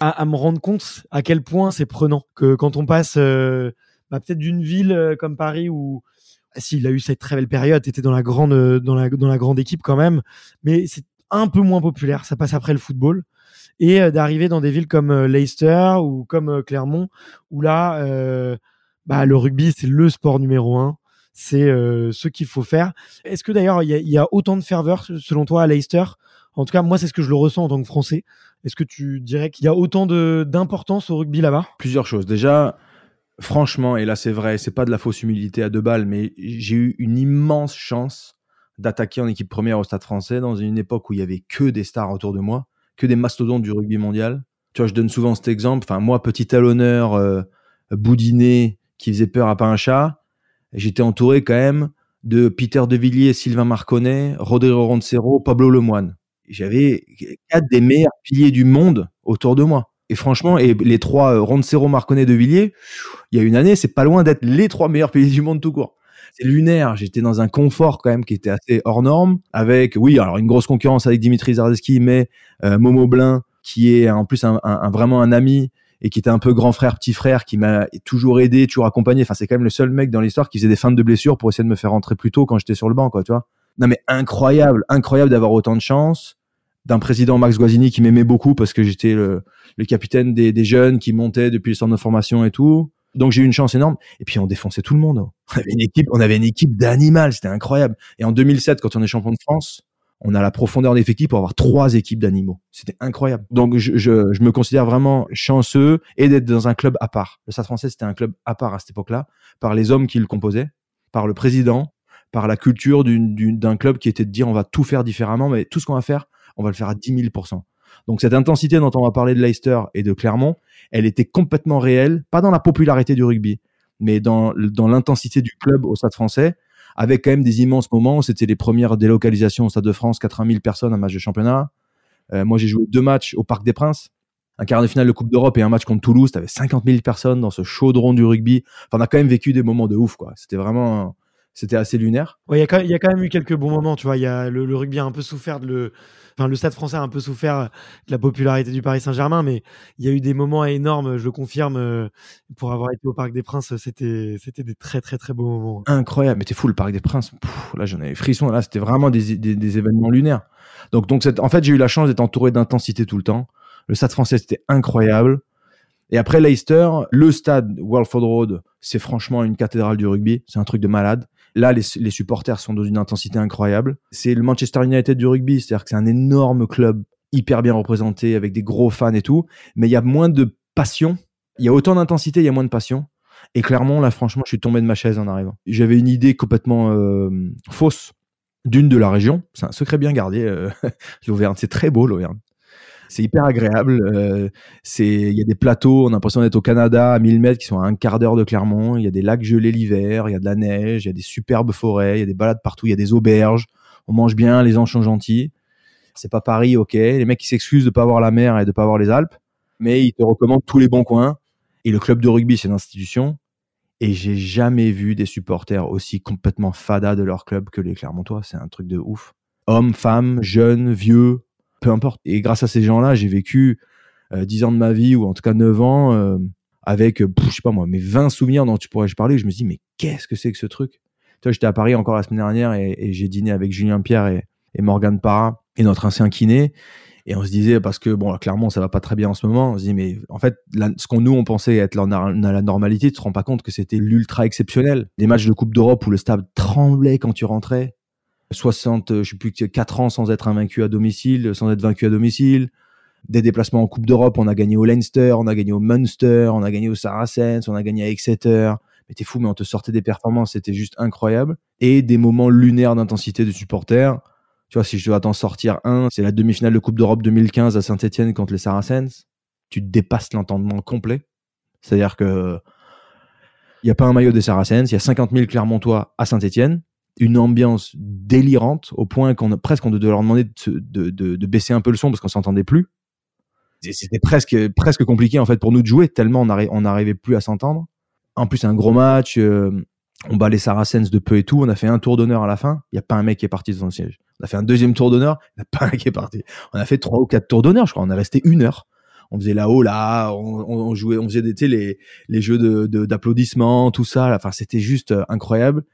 À, à me rendre compte à quel point c'est prenant que quand on passe euh, bah, peut-être d'une ville euh, comme Paris où s'il a eu cette très belle période, était dans la grande dans la dans la grande équipe quand même, mais c'est un peu moins populaire. Ça passe après le football et euh, d'arriver dans des villes comme euh, Leicester ou comme euh, Clermont où là, euh, bah, le rugby c'est le sport numéro un. C'est euh, ce qu'il faut faire. Est-ce que d'ailleurs il y y a autant de ferveur selon toi à Leicester En tout cas, moi c'est ce que je le ressens en tant que Français. Est-ce que tu dirais qu'il y a autant d'importance au rugby là-bas? Plusieurs choses. Déjà, franchement, et là c'est vrai, c'est pas de la fausse humilité à deux balles, mais j'ai eu une immense chance d'attaquer en équipe première au Stade français dans une époque où il y avait que des stars autour de moi, que des mastodontes du rugby mondial. Tu vois, je donne souvent cet exemple. Enfin, moi, petit talonneur, euh, boudiné, qui faisait peur à pas chat, j'étais entouré quand même de Peter De Villiers, Sylvain Marconnet, Rodrigo Roncero, Pablo Lemoine. J'avais quatre des meilleurs piliers du monde autour de moi. Et franchement, et les trois euh, Roncero, Marconnet, De Villiers, il y a une année, c'est pas loin d'être les trois meilleurs piliers du monde tout court. C'est lunaire. J'étais dans un confort quand même qui était assez hors norme. Avec, oui, alors une grosse concurrence avec Dimitri Zardeski, mais euh, Momo Blin, qui est en plus un, un- un- vraiment un ami et qui était un peu grand frère, petit frère, qui m'a toujours aidé, toujours accompagné. Enfin, c'est quand même le seul mec dans l'histoire qui faisait des feintes de blessures pour essayer de me faire rentrer plus tôt quand j'étais sur le banc, quoi, tu vois. Non, mais incroyable, incroyable d'avoir autant de chance. D'un président Max Guazzini qui m'aimait beaucoup parce que j'étais le, capitaine des, jeunes qui montaient depuis le centre de formation et tout. Donc j'ai eu une chance énorme. Et puis on défonçait tout le monde. On avait une équipe, on c'était incroyable. Et en 2007, quand on est champion de France, on a la profondeur d'effectif pour avoir trois équipes d'animaux. C'était incroyable. Donc je, je, je me considère vraiment chanceux et d'être dans un club à part. Le Stade Français, c'était un club à part à cette époque-là, par les hommes qui le composaient, par le président, par la culture d'un club qui était de dire on va tout faire différemment, mais tout ce qu'on va faire, on va le faire à 10 000% Donc cette intensité dont on va parler de Leicester et de Clermont, elle était complètement réelle, pas dans la popularité du rugby, mais dans, dans l'intensité du club au Stade français, avec quand même des immenses moments. C'était les premières délocalisations au Stade de France, 80 000 personnes, un match de championnat. Euh, moi, j'ai joué deux matchs au Parc des Princes, un quart de finale de Coupe d'Europe et un match contre Toulouse. T'avais 50 000 personnes dans ce chaudron du rugby. Enfin, on a quand même vécu des moments de ouf, quoi. C'était vraiment, c'était assez lunaire. Ouais, il y, a quand- il y a quand même eu quelques bons moments, tu vois. Il y a le, le rugby a un peu souffert de le, enfin le Stade Français a un peu souffert de la popularité du Paris Saint-Germain, mais il y a eu des moments énormes. Je le confirme. euh, Pour avoir été au Parc des Princes, c'était c'était des très très très beaux moments. incroyable. Mais t'es fou, le Parc des Princes. Pff, là, j'en avais frisson. Là, c'était vraiment des, des, des événements lunaires. Donc, donc en fait, j'ai eu la chance d'être entouré d'intensité tout le temps. Le stade français, c'était incroyable. Et après Leicester, le stade Walford Road, c'est franchement une cathédrale du rugby. C'est un truc de malade. Là, les, supporters sont dans une intensité incroyable. C'est le Manchester United du rugby. C'est-à-dire que c'est un énorme club, hyper bien représenté, avec des gros fans et tout. Mais il y a moins de passion. Il y a autant d'intensité, il y a moins de passion. Et clairement, là, franchement, je suis tombé de ma chaise en arrivant. J'avais une idée complètement euh, fausse d'une de la région. C'est un secret bien gardé, euh. C'est très beau, l'Auvergne. C'est hyper agréable. euh, il y a des plateaux, on a l'impression d'être au Canada à 1000 mètres qui sont à un quart d'heure de Clermont. Il y a des lacs gelés l'hiver, il y a de la neige, il y a des superbes forêts, il y a des balades partout, il y a des auberges. On mange bien, les gens sont gentils. C'est pas Paris, ok. Les mecs qui s'excusent de pas avoir la mer et de pas avoir les Alpes, mais ils te recommandent tous les bons coins. Et le club de rugby, c'est une institution. Et j'ai jamais vu des supporters aussi complètement fada de leur club que les Clermontois. C'est un truc de ouf. Hommes, femmes, jeunes, vieux, peu importe. Et grâce à ces gens-là, j'ai vécu euh, 10 ans de ma vie, ou en tout cas 9 ans, euh, avec, euh, pff, je sais pas moi, mes 20 souvenirs dont tu pourrais parler. Je me dis, mais qu'est-ce que c'est que ce truc? Tu vois, j'étais à Paris encore la semaine dernière et, j'ai dîné avec Julien Pierre et, et Morgane Parra et notre ancien kiné. Et on se disait, parce que, bon, clairement, ça va pas très bien en ce moment. On se dit, mais en fait, ce qu'on nous, on pensait être la, la normalité, tu te rends pas compte que c'était l'ultra exceptionnel. Des matchs de Coupe d'Europe où le stade tremblait quand tu rentrais. 60, euh, je sais plus, 4 ans sans être invaincu à domicile, sans être vaincu à domicile. Des déplacements en Coupe d'Europe, on a gagné au Leinster, on a gagné au Munster, on a gagné au Saracens, on a gagné à Exeter. Mais t'es fou, mais on te sortait des performances, c'était juste incroyable. Et des moments lunaires d'intensité de supporters. Tu vois, si je dois t'en sortir un, c'est la demi-finale de Coupe d'Europe 2015 à Saint-Etienne contre les Saracens. Tu dépasses l'entendement complet. C'est-à-dire que il n'y a pas un maillot des Saracens, il y a 50 000 Clermontois à Saint-Etienne, une ambiance délirante au point qu'on presque on devait leur demander de, de, baisser un peu le son parce qu'on s'entendait plus. C'était presque presque compliqué en fait pour nous de jouer tellement on n'arrivait plus à s'entendre. En plus un gros match, euh, on bat les Saracens de peu et tout. On a fait un tour d'honneur à la fin. Il y a pas un mec qui est parti de son siège. On a fait un deuxième tour d'honneur. Il n'y a pas un qui est parti. On a fait trois ou quatre tours d'honneur, je crois. On est resté une heure. On faisait là-haut, là, on, on, jouait, on faisait des, les, les jeux d'applaudissements, tout ça. Enfin, c'était juste euh, incroyable.